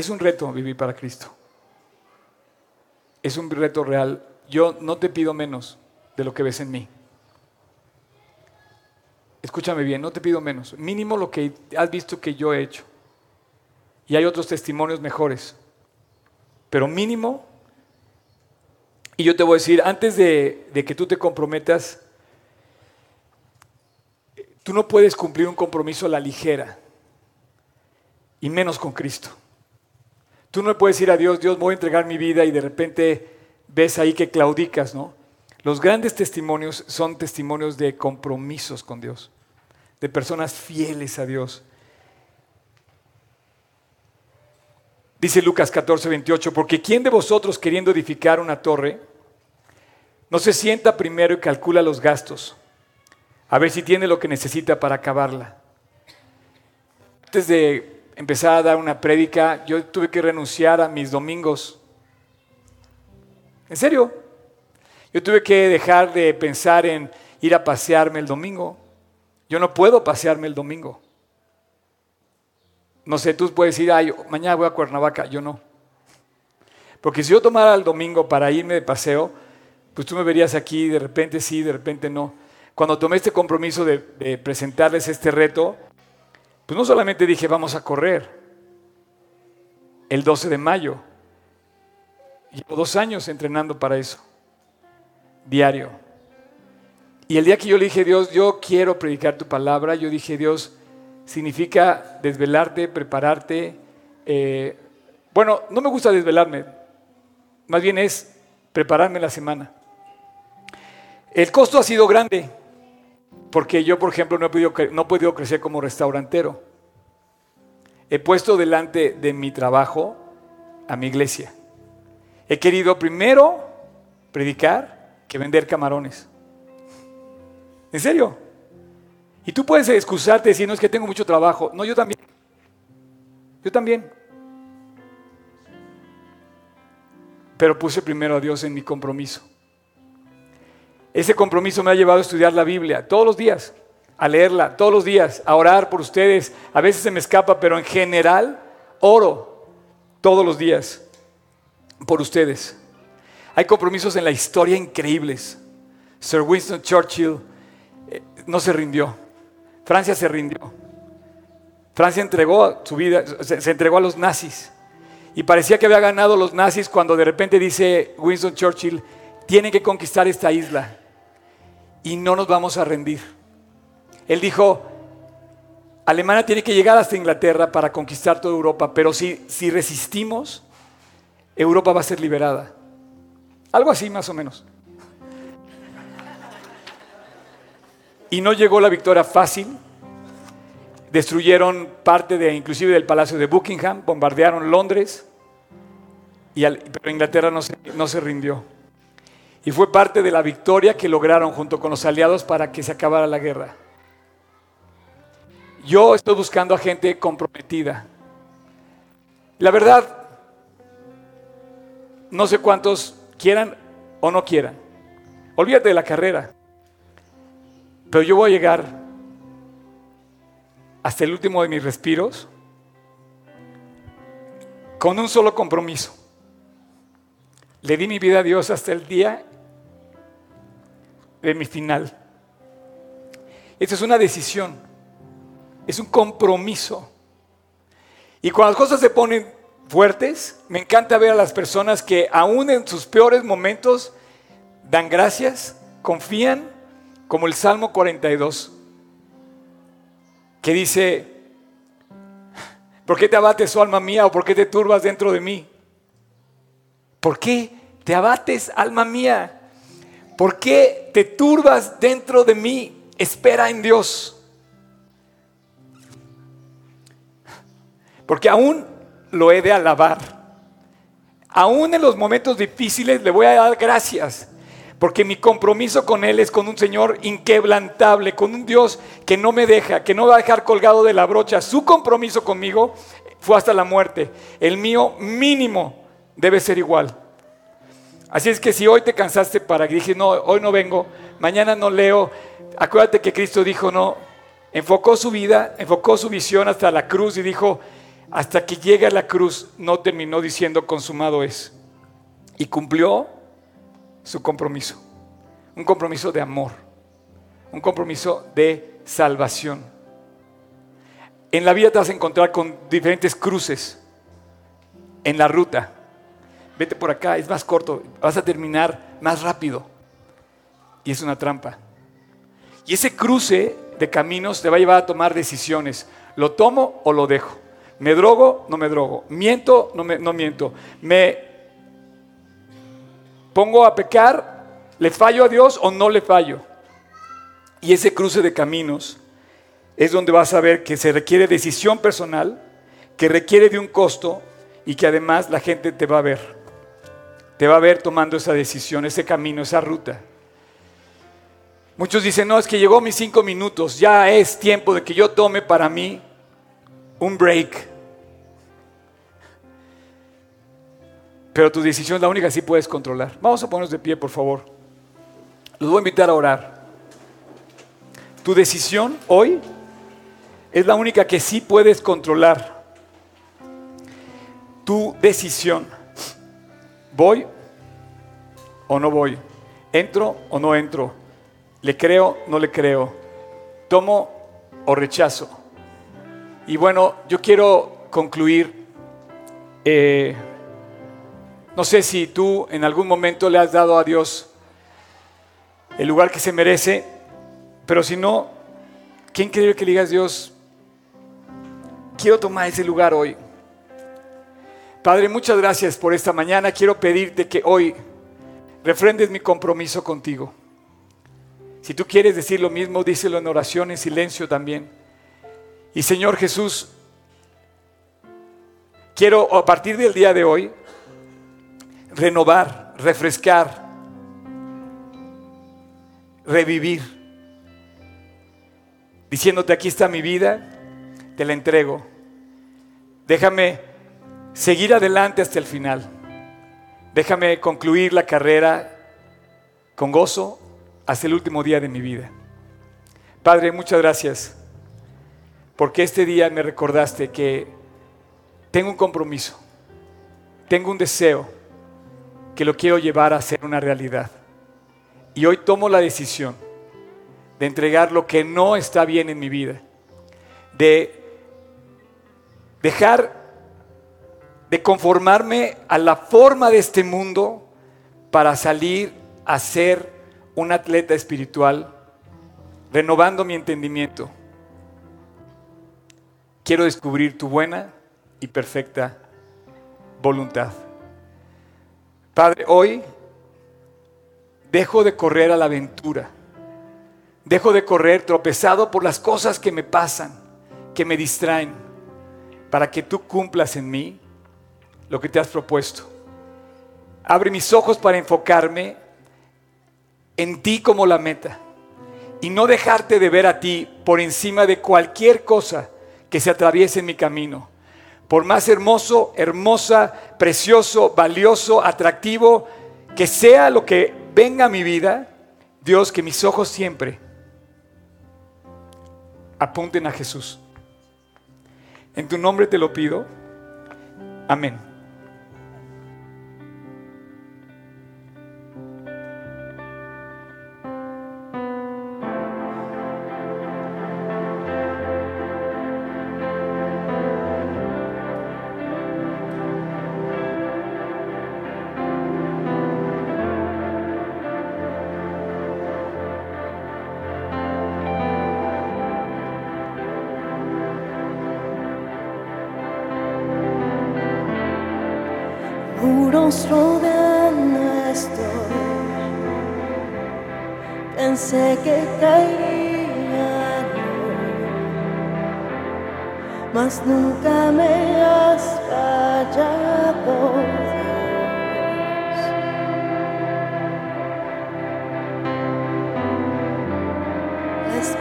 Es un reto vivir para Cristo. Es un reto real. Yo no te pido menos de lo que ves en mí. Escúchame bien, no te pido menos. Mínimo lo que has visto que yo he hecho. Y hay otros testimonios mejores. Pero mínimo. Y yo te voy a decir, antes de, de que tú te comprometas, tú no puedes cumplir un compromiso a la ligera. Y menos con Cristo. Tú no puedes decir a Dios, Dios, voy a entregar mi vida y de repente ves ahí que claudicas, ¿no? Los grandes testimonios son testimonios de compromisos con Dios, de personas fieles a Dios. Dice Lucas 14, 28, porque ¿quién de vosotros queriendo edificar una torre no se sienta primero y calcula los gastos? A ver si tiene lo que necesita para acabarla. Antes de empezar a dar una prédica, yo tuve que renunciar a mis domingos. En serio, yo tuve que dejar de pensar en ir a pasearme el domingo. Yo no puedo pasearme el domingo. No sé, tú puedes ir, ay, mañana voy a Cuernavaca, yo no. Porque si yo tomara el domingo para irme de paseo, pues tú me verías aquí, de repente sí, de repente no. Cuando tomé este compromiso de presentarles este reto, pues no solamente dije vamos a correr el 12 de mayo, llevo dos años entrenando para eso, diario. Y el día que yo le dije, Dios, yo quiero predicar tu palabra, yo dije, Dios, significa desvelarte, prepararte. Eh, bueno, no me gusta desvelarme, más bien es prepararme la semana. El costo ha sido grande, Porque yo, por ejemplo, no he podido, no he podido crecer como restaurantero. He puesto delante de mi trabajo a mi iglesia. He querido primero predicar que vender camarones. ¿En serio? Y tú puedes excusarte y decir, no es que tengo mucho trabajo. No, yo también. Yo también. Pero puse primero a Dios en mi compromiso. Ese compromiso me ha llevado a estudiar la Biblia todos los días, a leerla todos los días, a orar por ustedes. A veces se me escapa, pero en general oro todos los días por ustedes. Hay compromisos en la historia increíbles. Sir Winston Churchill eh, no se rindió. Francia se rindió. Francia entregó su vida, se, entregó a los nazis. Y parecía que había ganado los nazis cuando de repente dice Winston Churchill, tienen que conquistar esta isla y no nos vamos a rendir. Él dijo, Alemania tiene que llegar hasta Inglaterra para conquistar toda Europa, pero si, si resistimos, Europa va a ser liberada. Algo así más o menos. Y no llegó la victoria fácil. Destruyeron parte de, inclusive del Palacio de Buckingham, bombardearon Londres, y pero Inglaterra no se, no se rindió. Y fue parte de la victoria que lograron junto con los aliados para que se acabara la guerra. Yo estoy buscando a gente comprometida. La verdad, no sé cuántos quieran o no quieran. Olvídate de la carrera. Pero yo voy a llegar hasta el último de mis respiros con un solo compromiso. Le di mi vida a Dios hasta el día de mi final. Esta es una decisión, es un compromiso. Y cuando las cosas se ponen fuertes, me encanta ver a las personas que aún en sus peores momentos dan gracias, confían como el Salmo 42, que dice, ¿por qué te abates, oh alma mía, o por qué te turbas dentro de mí? ¿Por qué te abates, alma mía? ¿Por qué te turbas dentro de mí? Espera en Dios. Porque aún lo he de alabar. Aún en los momentos difíciles le voy a dar gracias porque mi compromiso con Él es con un Señor inquebrantable, con un Dios que no me deja, que no va a dejar colgado de la brocha. Su compromiso conmigo fue hasta la muerte. El mío mínimo debe ser igual. Así es que si hoy te cansaste para que dije, no, hoy no vengo, mañana no leo, acuérdate que Cristo dijo, no, enfocó su vida, enfocó su visión hasta la cruz y dijo, hasta que llegue a la cruz, no terminó diciendo consumado es. Y cumplió su compromiso. Un compromiso de amor. Un compromiso de salvación. En la vida te vas a encontrar con diferentes cruces en la ruta. Vete por acá, es más corto, vas a terminar más rápido. Y es una trampa. Y ese cruce de caminos te va a llevar a tomar decisiones. ¿Lo tomo o lo dejo? ¿Me drogo? No me drogo. ¿Miento? No, me, no miento. ¿Me pongo a pecar, le fallo a Dios o no le fallo. Y ese cruce de caminos es donde vas a ver que se requiere decisión personal, que requiere de un costo y que además la gente te va a ver. Te va a ver tomando esa decisión, ese camino, esa ruta. Muchos dicen, no, es que llegó mis cinco minutos, ya es tiempo de que yo tome para mí un break. Pero tu decisión es la única que sí puedes controlar. Vamos a ponernos de pie, por favor. Los voy a invitar a orar. Tu decisión hoy es la única que sí puedes controlar. Tu decisión. ¿Voy o no voy? ¿Entro o no entro? ¿Le creo o no le creo? ¿Tomo o rechazo? Y bueno, yo quiero concluir. Eh, no sé si tú en algún momento le has dado a Dios el lugar que se merece, pero si no, ¿quién quiere que le digas Dios? Quiero tomar ese lugar hoy. Padre, muchas gracias por esta mañana. Quiero pedirte que hoy refrendes mi compromiso contigo. Si tú quieres decir lo mismo, díselo en oración, en silencio también. Y Señor Jesús, quiero a partir del día de hoy renovar, refrescar, revivir, diciéndote, aquí está mi vida, te la entrego. Déjame seguir adelante hasta el final. Déjame concluir la carrera con gozo hasta el último día de mi vida. Padre, muchas gracias porque este día me recordaste que tengo un compromiso, tengo un deseo que lo quiero llevar a ser una realidad. Y hoy tomo la decisión de entregar lo que no está bien en mi vida, de dejar de conformarme a la forma de este mundo para salir a ser un atleta espiritual, renovando mi entendimiento. Quiero descubrir tu buena y perfecta voluntad. Padre, hoy dejo de correr a la aventura. Dejo de correr tropezado por las cosas que me pasan, que me distraen, para que tú cumplas en mí lo que te has propuesto. Abre mis ojos para enfocarme en ti como la meta y no dejarte de ver a ti por encima de cualquier cosa que se atraviese en mi camino. Por más hermoso, hermosa, precioso, valioso, atractivo que sea lo que venga a mi vida, Dios, que mis ojos siempre apunten a Jesús. En tu nombre te lo pido. Amén.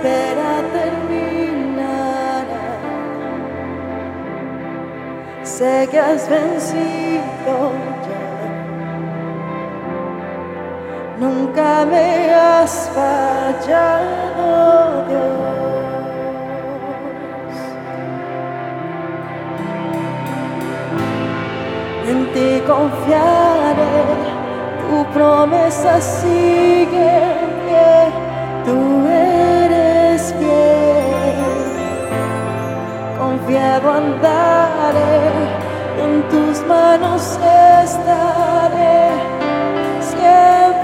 Espera terminará. Sé que has vencido. nunca me has fallado, Dios. En ti confiaré, tu promesa sigue Confiado andaré, en tus manos estaré. La